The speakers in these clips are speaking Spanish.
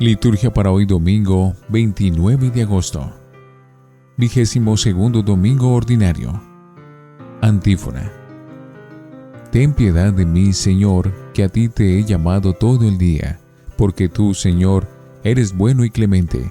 Liturgia para hoy domingo 29 de agosto. Vigésimo segundo domingo ordinario. Antífona. Ten piedad de mí, Señor, que a ti te he llamado todo el día, porque tú, Señor, eres bueno y clemente,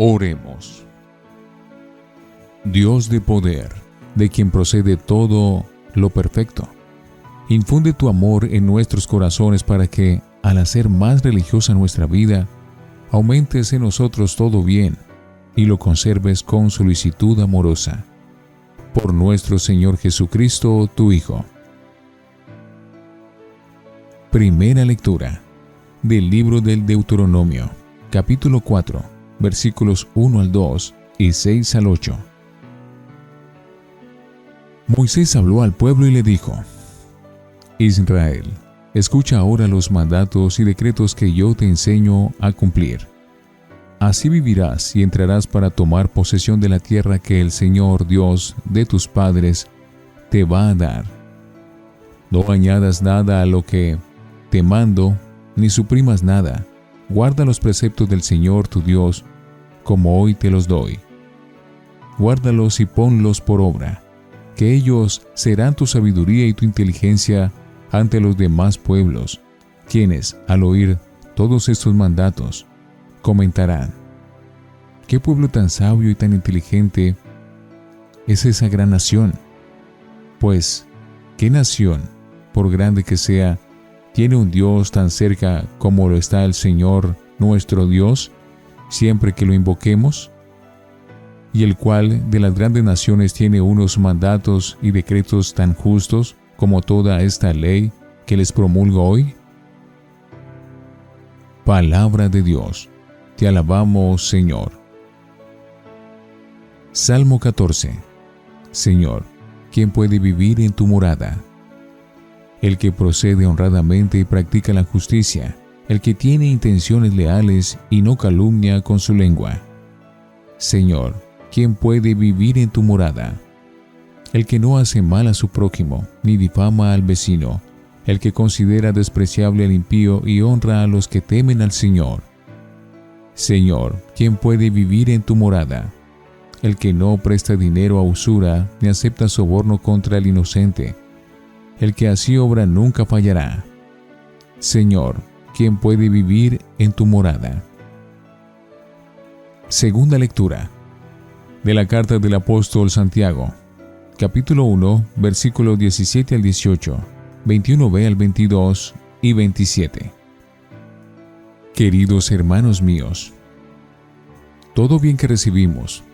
Oremos. Dios de poder, de quien procede todo lo perfecto. Infunde tu amor en nuestros corazones para que, al hacer más religiosa nuestra vida, aumentes en nosotros todo bien y lo conserves con solicitud amorosa. Por nuestro Señor Jesucristo, tu Hijo. Primera lectura del libro del Deuteronomio, capítulo 4, versículos 1 al 2 y 6 al 8. Moisés habló al pueblo y le dijo, Israel, escucha ahora los mandatos y decretos que yo te enseño a cumplir. Así vivirás y entrarás para tomar posesión de la tierra que el Señor Dios de tus padres te va a dar. No añadas nada a lo que te mando, ni suprimas nada. Guarda los preceptos del Señor tu Dios, como hoy te los doy. Guárdalos y ponlos por obra que ellos serán tu sabiduría y tu inteligencia ante los demás pueblos, quienes, al oír todos estos mandatos, comentarán, ¿qué pueblo tan sabio y tan inteligente es esa gran nación? Pues, ¿qué nación, por grande que sea, tiene un Dios tan cerca como lo está el Señor nuestro Dios, siempre que lo invoquemos? y el cual de las grandes naciones tiene unos mandatos y decretos tan justos como toda esta ley que les promulgo hoy? Palabra de Dios, te alabamos Señor. Salmo 14. Señor, ¿quién puede vivir en tu morada? El que procede honradamente y practica la justicia, el que tiene intenciones leales y no calumnia con su lengua. Señor, ¿quién puede vivir en tu morada? El que no hace mal a su prójimo, ni difama al vecino, el que considera despreciable al impío y honra a los que temen al Señor. Señor, ¿quién puede vivir en tu morada? El que no presta dinero a usura, ni acepta soborno contra el inocente, el que así obra nunca fallará. Señor, ¿quién puede vivir en tu morada? Segunda lectura de la carta del apóstol Santiago, capítulo 1, versículo 17 al 18, 21b al 22 y 27. Queridos hermanos míos, todo bien que recibimos,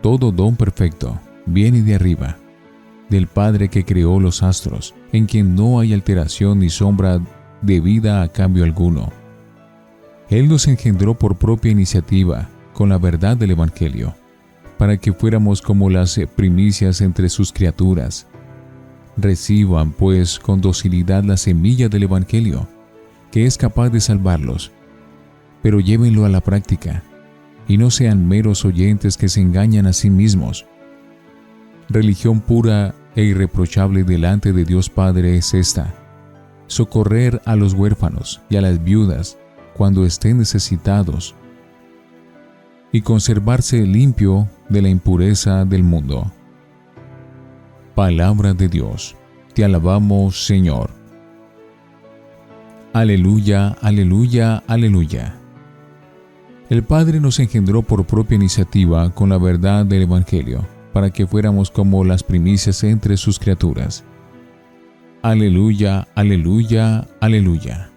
todo don perfecto, viene de arriba, del Padre que creó los astros, en quien no hay alteración ni sombra de vida a cambio alguno. Él nos engendró por propia iniciativa, con la verdad del Evangelio para que fuéramos como las primicias entre sus criaturas. Reciban, pues, con docilidad la semilla del Evangelio, que es capaz de salvarlos, pero llévenlo a la práctica, y no sean meros oyentes que se engañan a sí mismos. Religión pura e irreprochable delante de Dios Padre es esta, socorrer a los huérfanos y a las viudas cuando estén necesitados y conservarse limpio de la impureza del mundo. Palabra de Dios, te alabamos Señor. Aleluya, aleluya, aleluya. El Padre nos engendró por propia iniciativa con la verdad del Evangelio, para que fuéramos como las primicias entre sus criaturas. Aleluya, aleluya, aleluya.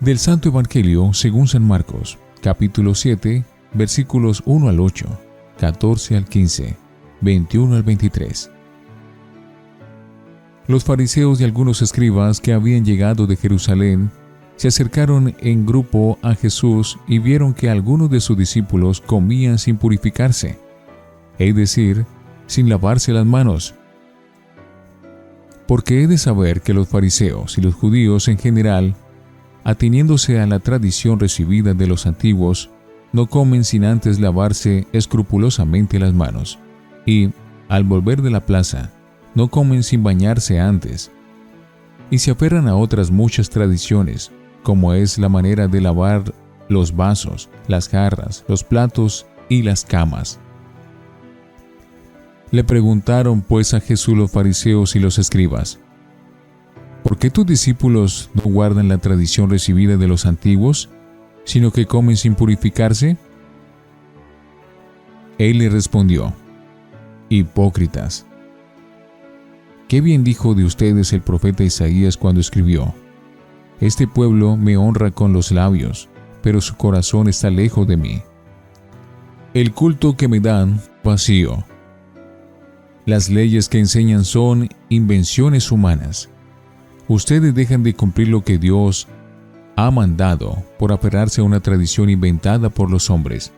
Del Santo Evangelio según San Marcos, capítulo 7, versículos 1 al 8, 14 al 15, 21 al 23. Los fariseos y algunos escribas que habían llegado de Jerusalén se acercaron en grupo a Jesús y vieron que algunos de sus discípulos comían sin purificarse, es decir, sin lavarse las manos. Porque he de saber que los fariseos y los judíos en general, ateniéndose a la tradición recibida de los antiguos, no comen sin antes lavarse escrupulosamente las manos, y, al volver de la plaza, no comen sin bañarse antes, y se aferran a otras muchas tradiciones, como es la manera de lavar los vasos, las jarras, los platos y las camas. Le preguntaron pues a Jesús los fariseos y los escribas, ¿por qué tus discípulos no guardan la tradición recibida de los antiguos, sino que comen sin purificarse? Él le respondió, Hipócritas, Qué bien dijo de ustedes el profeta Isaías cuando escribió, Este pueblo me honra con los labios, pero su corazón está lejos de mí. El culto que me dan, vacío. Las leyes que enseñan son invenciones humanas. Ustedes dejan de cumplir lo que Dios ha mandado por aferrarse a una tradición inventada por los hombres.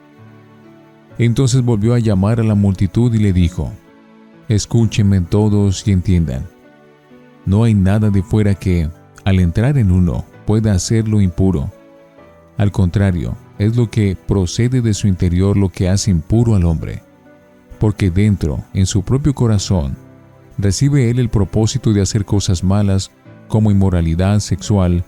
Entonces volvió a llamar a la multitud y le dijo, Escúchenme todos y entiendan. No hay nada de fuera que, al entrar en uno, pueda hacerlo impuro. Al contrario, es lo que procede de su interior lo que hace impuro al hombre. Porque dentro, en su propio corazón, recibe él el propósito de hacer cosas malas como inmoralidad sexual,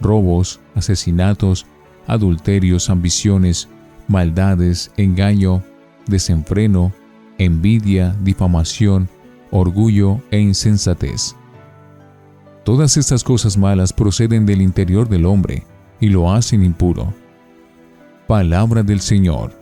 robos, asesinatos, adulterios, ambiciones, maldades, engaño, desenfreno, envidia, difamación, orgullo e insensatez. Todas estas cosas malas proceden del interior del hombre y lo hacen impuro. Palabra del Señor.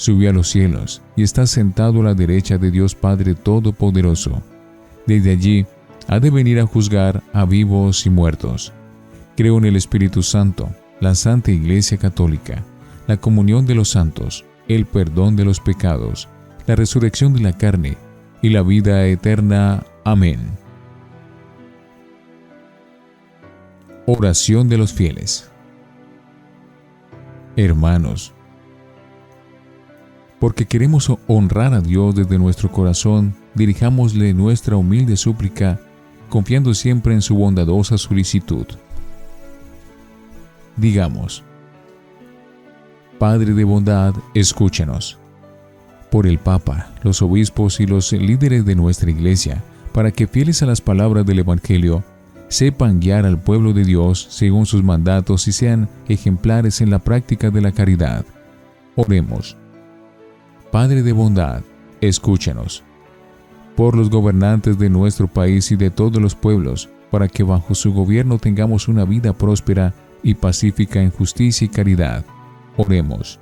subió a los cielos, y está sentado a la derecha de Dios Padre Todopoderoso. Desde allí ha de venir a juzgar a vivos y muertos. Creo en el Espíritu Santo, la Santa Iglesia Católica, la comunión de los santos, el perdón de los pecados, la resurrección de la carne y la vida eterna. Amén. Oración de los fieles. Hermanos, porque queremos honrar a Dios desde nuestro corazón, dirijámosle nuestra humilde súplica, confiando siempre en su bondadosa solicitud. Digamos, Padre de bondad, escúchenos por el Papa, los obispos y los líderes de nuestra Iglesia, para que fieles a las palabras del Evangelio, sepan guiar al pueblo de Dios según sus mandatos y sean ejemplares en la práctica de la caridad. Oremos. Padre de bondad, escúchanos. Por los gobernantes de nuestro país y de todos los pueblos, para que bajo su gobierno tengamos una vida próspera y pacífica en justicia y caridad. Oremos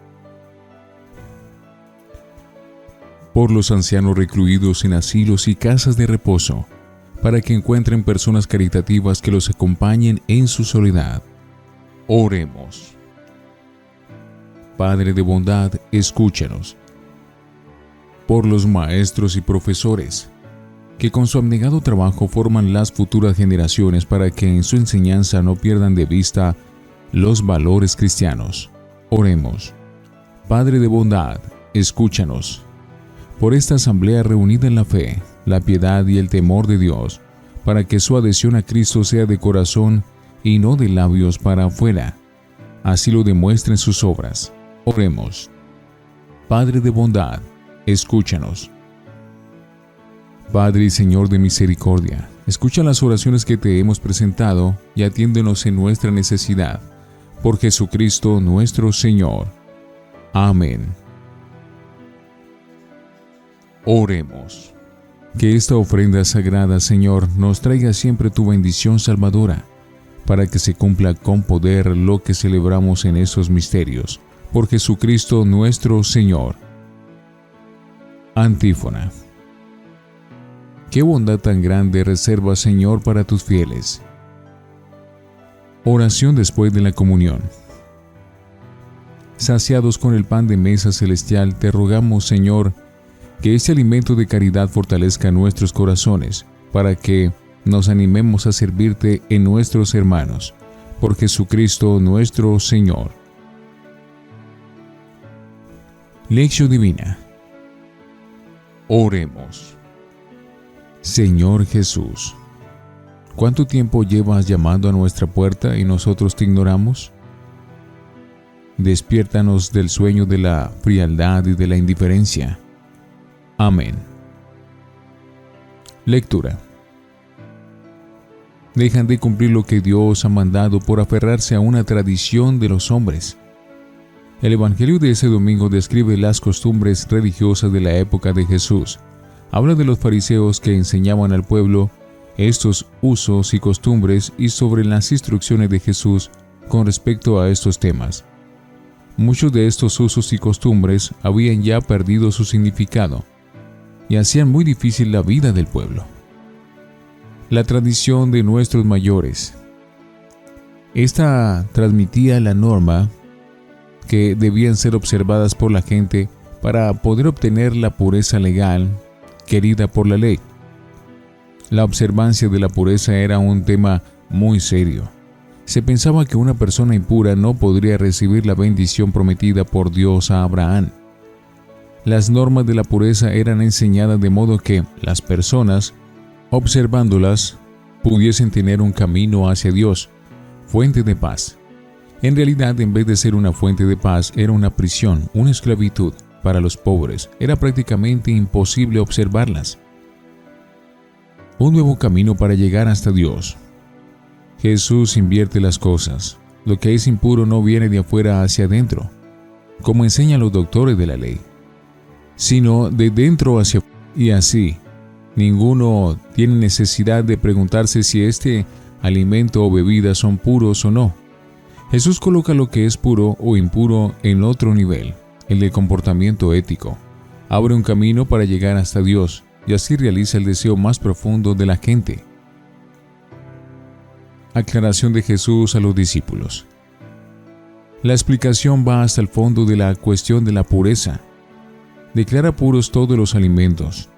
por los ancianos recluidos en asilos y casas de reposo, para que encuentren personas caritativas que los acompañen en su soledad. Oremos. Padre de bondad, escúchanos. Por los maestros y profesores, que con su abnegado trabajo forman las futuras generaciones para que en su enseñanza no pierdan de vista los valores cristianos. Oremos. Padre de bondad, escúchanos. Por esta asamblea reunida en la fe, la piedad y el temor de Dios, para que su adhesión a Cristo sea de corazón y no de labios para afuera. Así lo demuestren sus obras. Oremos. Padre de bondad, escúchanos. Padre y Señor de misericordia, escucha las oraciones que te hemos presentado y atiéndenos en nuestra necesidad. Por Jesucristo nuestro Señor. Amén. Oremos. Que esta ofrenda sagrada, Señor, nos traiga siempre tu bendición salvadora, para que se cumpla con poder lo que celebramos en esos misterios. Por Jesucristo nuestro Señor. Antífona. Qué bondad tan grande reserva, Señor, para tus fieles. Oración después de la comunión. Saciados con el pan de mesa celestial, te rogamos, Señor, que este alimento de caridad fortalezca nuestros corazones, para que nos animemos a servirte en nuestros hermanos. Por Jesucristo nuestro Señor. Lección Divina. Oremos. Señor Jesús, ¿cuánto tiempo llevas llamando a nuestra puerta y nosotros te ignoramos? Despiértanos del sueño de la frialdad y de la indiferencia. Amén. Lectura. Dejan de cumplir lo que Dios ha mandado por aferrarse a una tradición de los hombres. El Evangelio de ese domingo describe las costumbres religiosas de la época de Jesús habla de los fariseos que enseñaban al pueblo estos usos y costumbres y sobre las instrucciones de Jesús con respecto a estos temas. Muchos de estos usos y costumbres habían ya perdido su significado y hacían muy difícil la vida del pueblo. La tradición de nuestros mayores. Esta transmitía la norma que debían ser observadas por la gente para poder obtener la pureza legal querida por la ley. La observancia de la pureza era un tema muy serio. Se pensaba que una persona impura no podría recibir la bendición prometida por Dios a Abraham. Las normas de la pureza eran enseñadas de modo que las personas, observándolas, pudiesen tener un camino hacia Dios, fuente de paz. En realidad, en vez de ser una fuente de paz, era una prisión, una esclavitud. Para los pobres era prácticamente imposible observarlas. Un nuevo camino para llegar hasta Dios. Jesús invierte las cosas. Lo que es impuro no viene de afuera hacia adentro, como enseñan los doctores de la ley, sino de dentro hacia y así. Ninguno tiene necesidad de preguntarse si este alimento o bebida son puros o no. Jesús coloca lo que es puro o impuro en otro nivel el del comportamiento ético. Abre un camino para llegar hasta Dios y así realiza el deseo más profundo de la gente. Aclaración de Jesús a los discípulos. La explicación va hasta el fondo de la cuestión de la pureza. Declara puros todos los alimentos.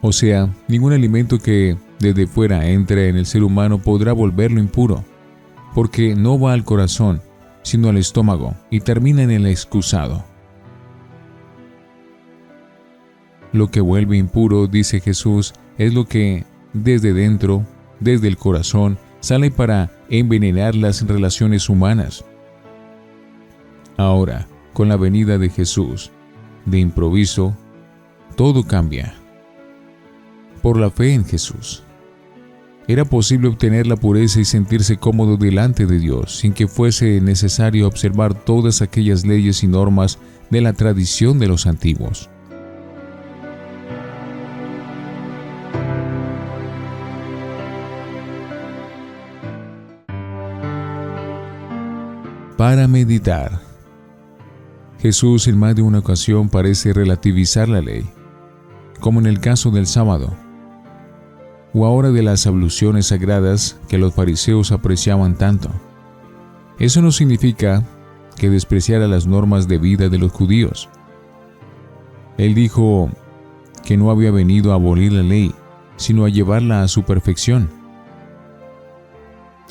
O sea, ningún alimento que desde fuera entre en el ser humano podrá volverlo impuro, porque no va al corazón, sino al estómago y termina en el excusado. Lo que vuelve impuro, dice Jesús, es lo que desde dentro, desde el corazón, sale para envenenar las relaciones humanas. Ahora, con la venida de Jesús, de improviso, todo cambia. Por la fe en Jesús. Era posible obtener la pureza y sentirse cómodo delante de Dios sin que fuese necesario observar todas aquellas leyes y normas de la tradición de los antiguos. para meditar. Jesús en más de una ocasión parece relativizar la ley, como en el caso del sábado, o ahora de las abluciones sagradas que los fariseos apreciaban tanto. Eso no significa que despreciara las normas de vida de los judíos. Él dijo que no había venido a abolir la ley, sino a llevarla a su perfección.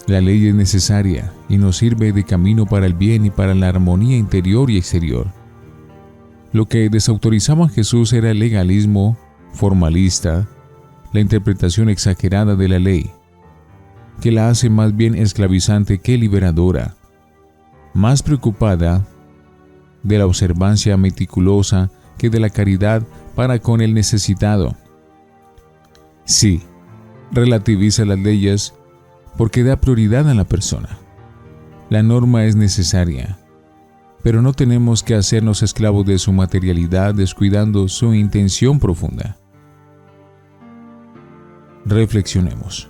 La ley es necesaria y nos sirve de camino para el bien y para la armonía interior y exterior. Lo que desautorizaba a Jesús era el legalismo formalista, la interpretación exagerada de la ley, que la hace más bien esclavizante que liberadora, más preocupada de la observancia meticulosa que de la caridad para con el necesitado. Sí, relativiza las leyes porque da prioridad a la persona. La norma es necesaria, pero no tenemos que hacernos esclavos de su materialidad descuidando su intención profunda. Reflexionemos.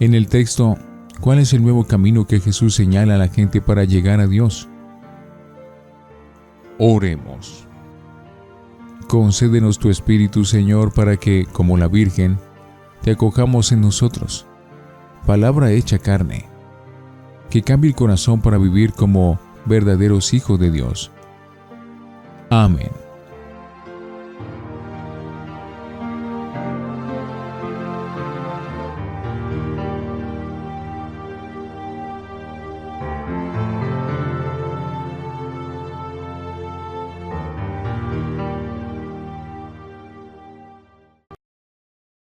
En el texto, ¿cuál es el nuevo camino que Jesús señala a la gente para llegar a Dios? Oremos. Concédenos tu Espíritu, Señor, para que, como la Virgen, te acojamos en nosotros palabra hecha carne, que cambie el corazón para vivir como verdaderos hijos de Dios. Amén.